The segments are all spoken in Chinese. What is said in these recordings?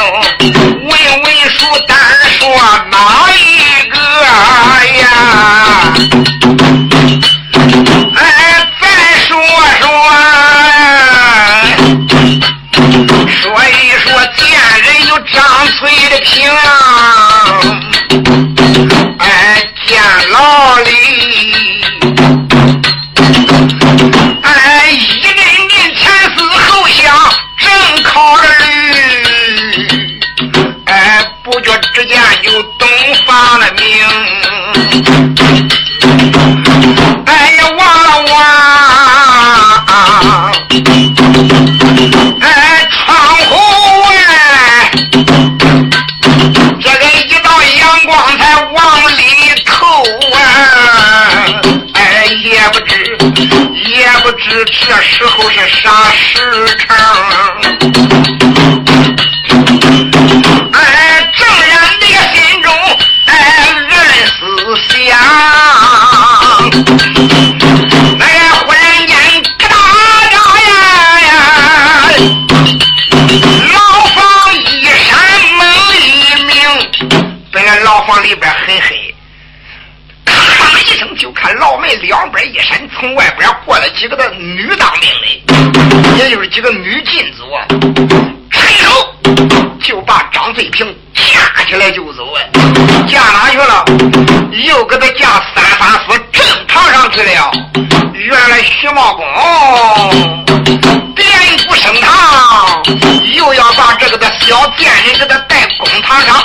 问问书单说哪一个呀？哎，再说说，说一说见人有张嘴的平，啊，on 就是几个女禁足啊，伸手就把张翠萍架起来就走啊，架哪去了？又给他架三反锁正堂上去了。原来徐茂公点不升堂，又要把这个的小贱人给他带公堂上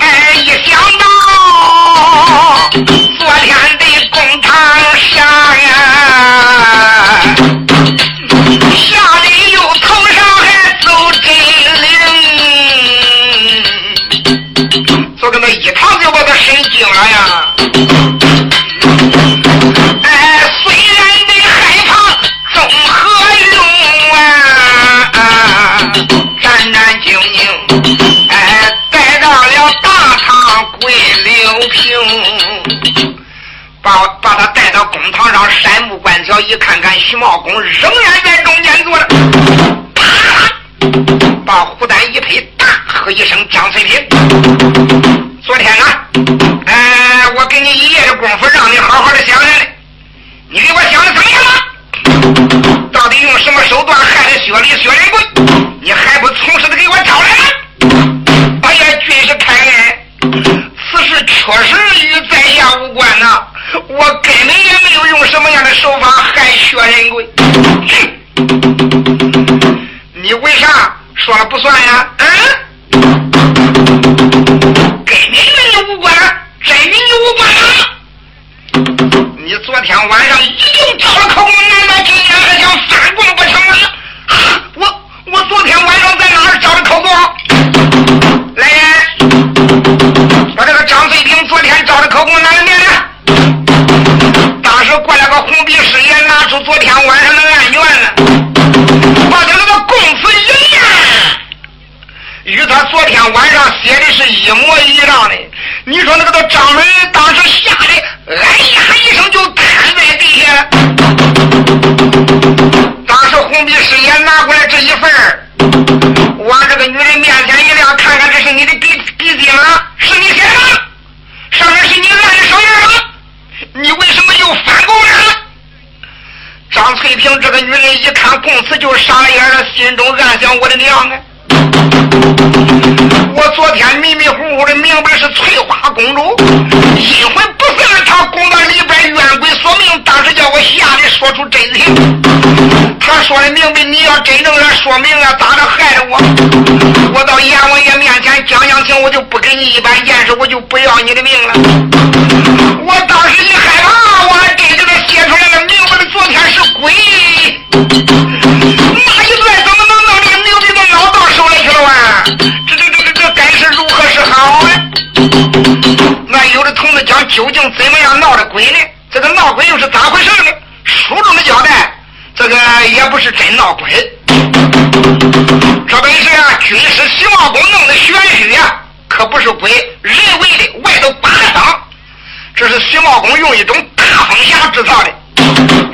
哎，一想到昨天的公堂上呀，吓得又头上还走真灵，就跟那一趟就把他神经了呀。把把他带到公堂上，山木观角一看看，徐茂公仍然在中间坐着，啪，把胡丹一推，大喝一声：“张翠萍，昨天啊，哎，我给你一夜的功夫，让你好好的想想嘞，你给我想的怎么样了？到底用什么手段害了薛礼、薛仁贵？你还不从实的给我招来了？哎呀，军师开恩，此事确实与在下无关呐，我根本也没有用什么样的手法害薛仁贵。你为啥说了不算呀？嗯？跟你与你无关，真与你无关！你昨天晚上已经招了口供，难道今天还想反供不成吗？这个女人一看供词就傻眼了，心中暗想：我的娘啊！我昨天迷迷糊糊的明白是翠花公主阴魂不散，她宫到里边冤鬼索命，当时叫我吓得说出真情。他说的明白，你要真正来说明啊，咋着害了我？我到阎王爷面前讲讲情，我就不给你一般见识，我就不要你的命了。我当时一害怕，我还真给他写出来了，明白了，昨天是鬼。那一段怎么能弄这个牛逼的脑到手里去了啊？这这这这这该是如何是好啊？那有的同志讲，究竟怎么样闹的鬼呢？这个闹鬼又是咋回事呢？书中的交代，这个也不是真闹鬼，这本是啊，军师徐茂公弄的玄虚啊，可不是鬼，人为的，外头八方。这是徐茂公用一种大风匣制造的，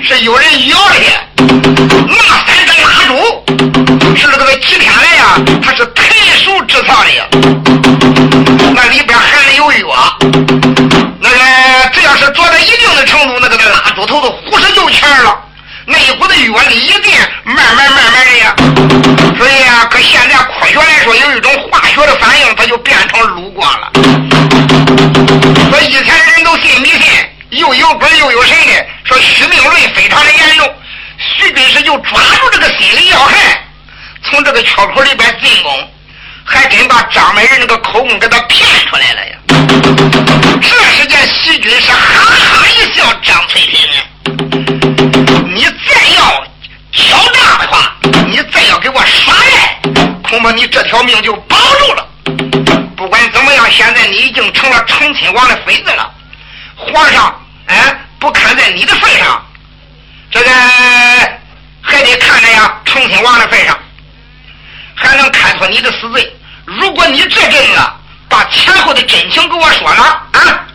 是有人要的。那三根蜡烛是这个几天来呀，他是特殊制造的，那里边含的有药。那个只要是做到一定的程度，那个蜡烛头都呼哧就全了，那一股子药力一定慢慢慢慢的呀。所以啊，搁现在科学来说，有一种化学的反应，它就变成卤光了。说以前人都信迷信，又有鬼又有神的，说虚命论非常的严重。徐军师就抓住这个心理要害，从这个缺口里边进攻，还真把张美人那个口供给他骗出来了呀。这时间，徐军师哈哈一笑：“张翠萍，你再要敲诈的话，你再要给我耍赖，恐怕你这条命就保住了。”不管怎么样，现在你已经成了成亲王的妃子了。皇上，哎，不看在你的份上，这个还得看在呀，成亲王的份上，还能看出你的死罪。如果你这阵子把前后的真情给我说了啊，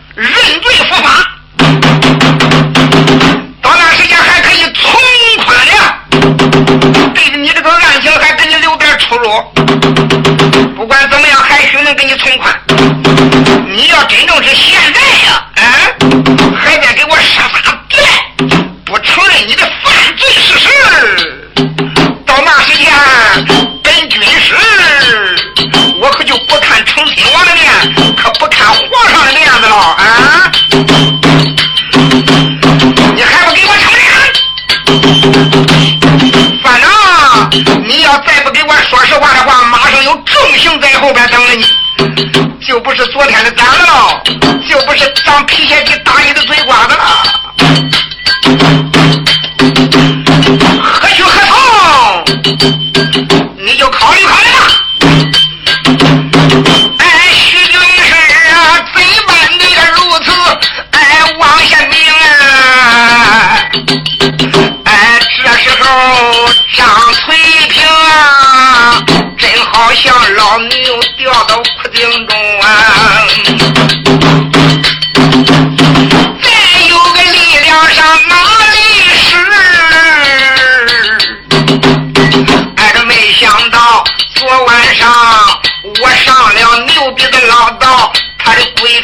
昨天的咱了，就不是长皮鞋底打你的嘴瓜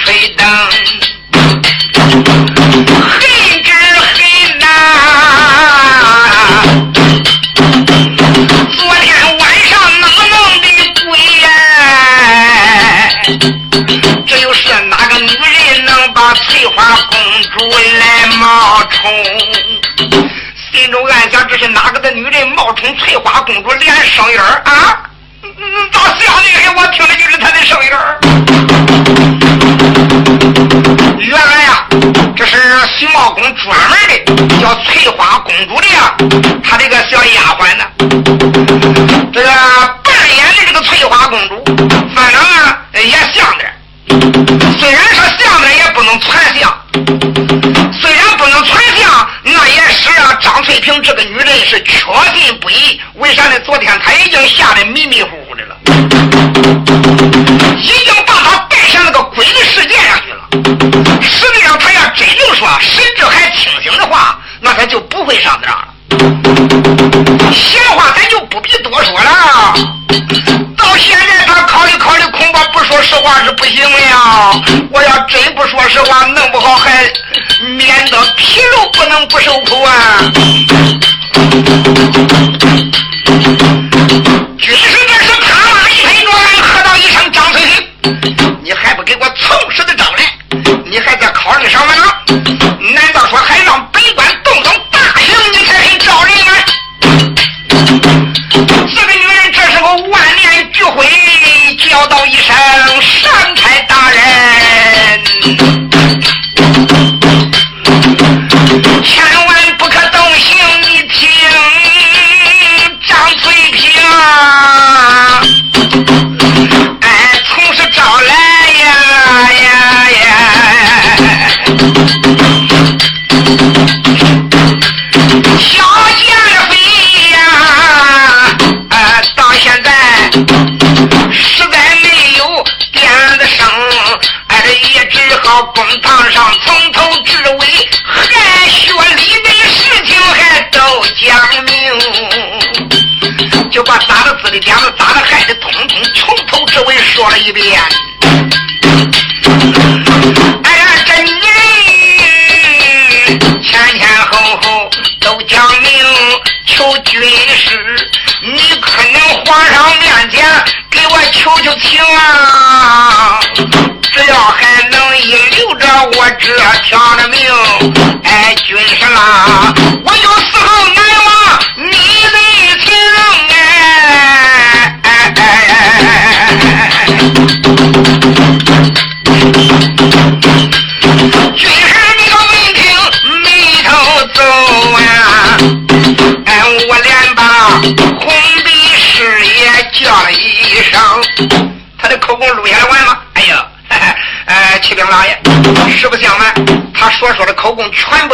的鬼吹灯，恨之恨呐！昨天晚上哪弄的鬼呀？这又是哪个女人能把翠花公主来冒充？心中暗想：这是哪个的女人冒充翠花公主连声音啊？咋像的？我听的就是她的声音。原来呀，这是徐茂公专门的叫翠花公主的呀，她这个小丫鬟呢，这个扮演的这个翠花公主，反正啊也像点虽然说像点也不能全像，虽然不能全像，那也是啊。张翠萍这个女人是确信不疑，为啥呢？昨天她已经吓得迷迷糊糊的了，已经把清醒的话，那他就不会上当了。闲话咱就不必多说了。到现在，他考虑考虑，恐怕不说实话是不行了。我要真不说实话，弄不好还免得皮肉不能不受苦啊。说了一遍。哎呀这女人前前后后都讲明求军师你可能皇上面前给我求求情啊只要还能引留着我这条的命哎军师啦。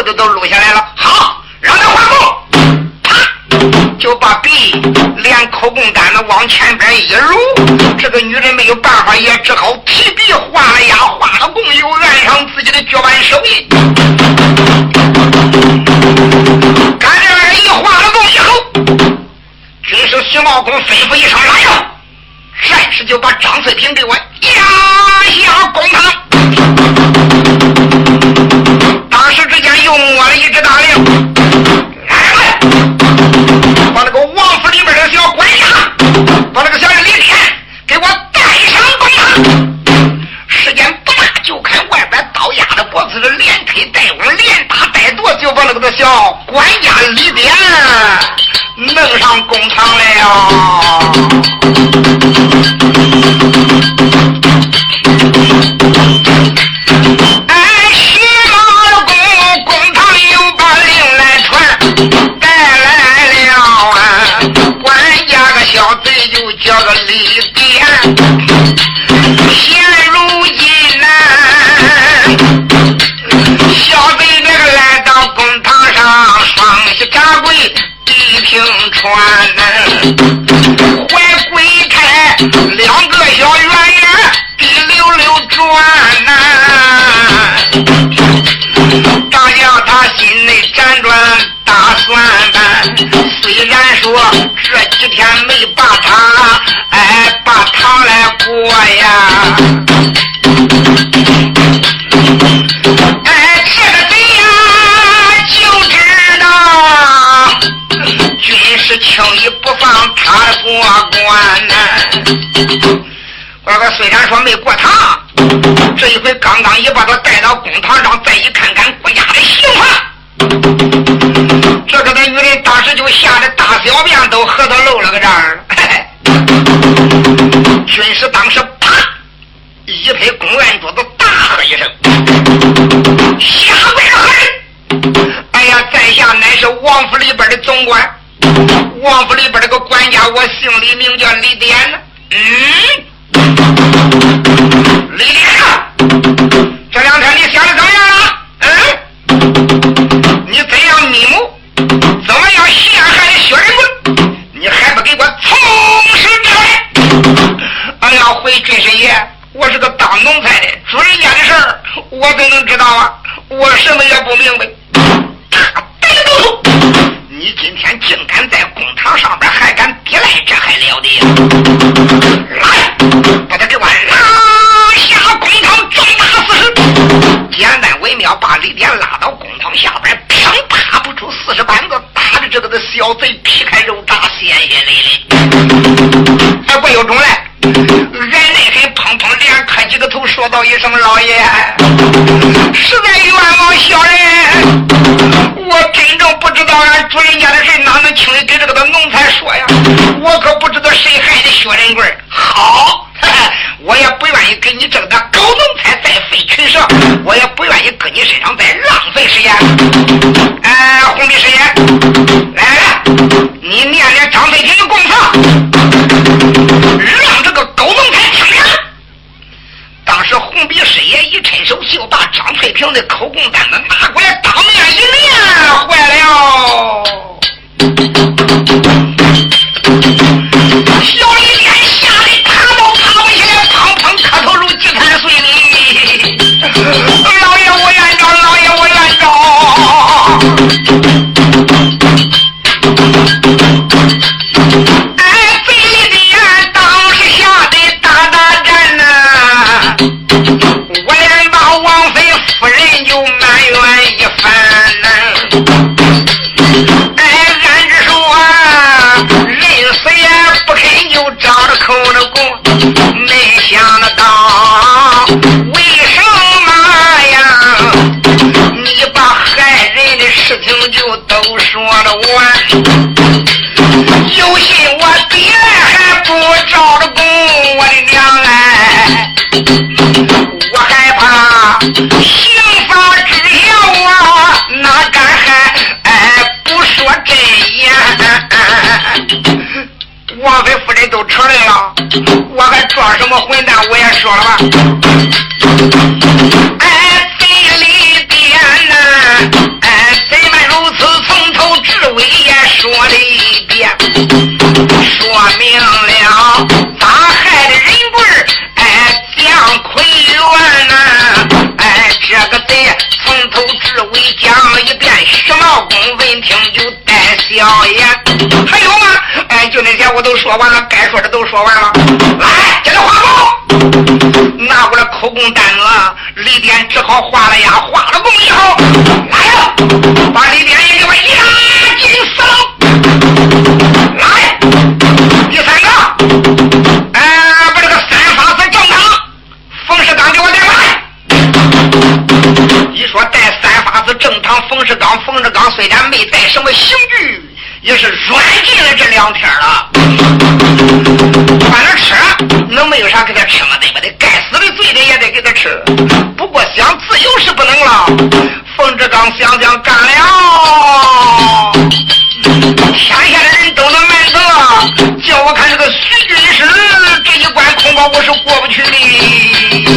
都都录下来了，好，让他画供，啪，就把笔连口供单子往前边一撸，这个女人没有办法，也只好提笔画押，画了供，又按上自己的脚腕手印。赶这二姨画了供以后，军师徐茂公吩咐一声：“来呀！”战士就把张翠平给我压下公堂。说了吧。哎，嘴里边呐，哎，怎么如此？从头至尾也说了一遍，说明了咋害的人棍儿，哎，姜奎元呐，哎，这个得从头至尾讲一遍，徐茂公闻听就带笑颜。还有吗？哎，就那些我都说完了，该说的都说完了。来，接着画工，拿过来口供单子，李典只好画了呀。画了工以后，来呀，把李典也给我押进死牢。来，第三个，哎，把这个三法子正堂，冯世刚给我带来。一说带三法子正堂，冯世刚，冯世刚虽然没带什么刑具。也是软禁了这两天了，反正吃能没有啥给他吃吗？对不对？该死的罪的也得给他吃。不过想自由是不能了。冯志刚想想干了，天下的人都能满得，叫我看这个徐军师这一关恐怕我是过不去的。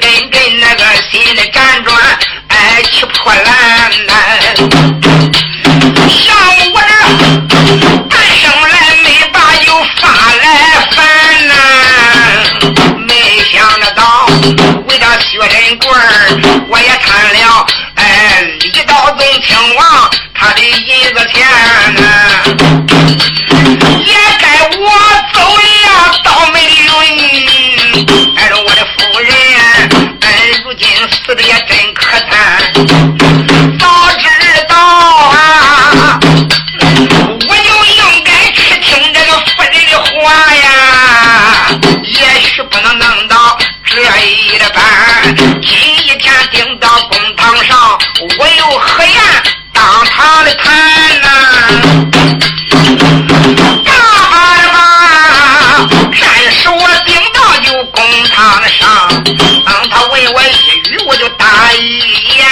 根根那个心辗转，哎，气破烂呐。上我这生来没把有法来烦呐，没想到为了薛仁贵我也贪了哎李道宗亲王他的银子钱呐。能弄到这一的班。今一天顶到公堂上，我又何言当堂的谈呐、啊？大二妈，战士我顶到就公堂上，当他问我一语，我就答一言。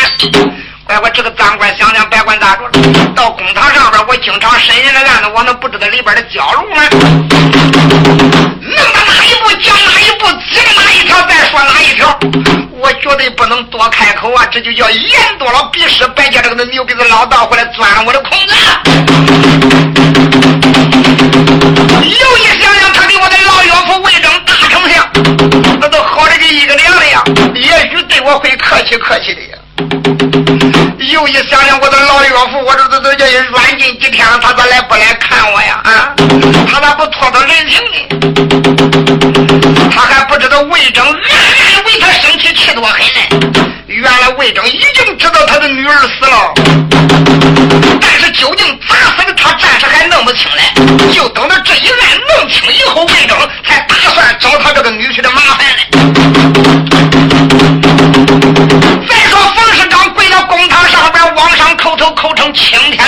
乖乖，这个赃官想想，百官咋着？到公堂上边，我经常审人的案子，我能不知道里边的角落吗？弄到哪一步，讲哪。一步，接着哪一条再说哪一条，我绝对不能多开口啊！这就叫言多了必失，别叫这个牛鼻子老道回来钻我的空子。又一想想，他给我的老岳父魏征大丞相，那都好的跟一个两的呀，也许对我会客气客气的呀。又一想想我的老岳父，我这这这叫软禁几天了，他咋来不来看我呀？啊，他咋不人情呢？他还不知道魏征暗暗为他生气，气多狠呢。原来魏征已经知道他的女儿死了，但是究竟咋死的，他暂时还弄不清呢。就等到这一案弄清以后，魏征才打算找他这个女婿的麻烦呢。往上叩头，叩成青天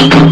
Thank you.